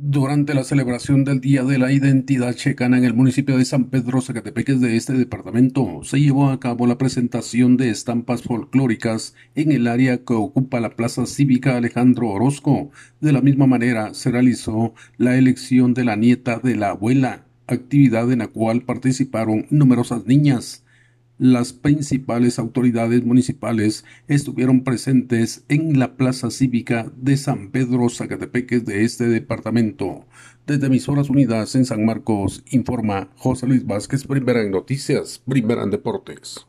Durante la celebración del Día de la Identidad Checana en el municipio de San Pedro Zacatepeques de este departamento, se llevó a cabo la presentación de estampas folclóricas en el área que ocupa la Plaza Cívica Alejandro Orozco. De la misma manera, se realizó la elección de la nieta de la abuela, actividad en la cual participaron numerosas niñas las principales autoridades municipales estuvieron presentes en la plaza cívica de San Pedro Zacatepeques de este departamento. Desde Emisoras Unidas en San Marcos, informa José Luis Vázquez, primera en noticias, primera en deportes.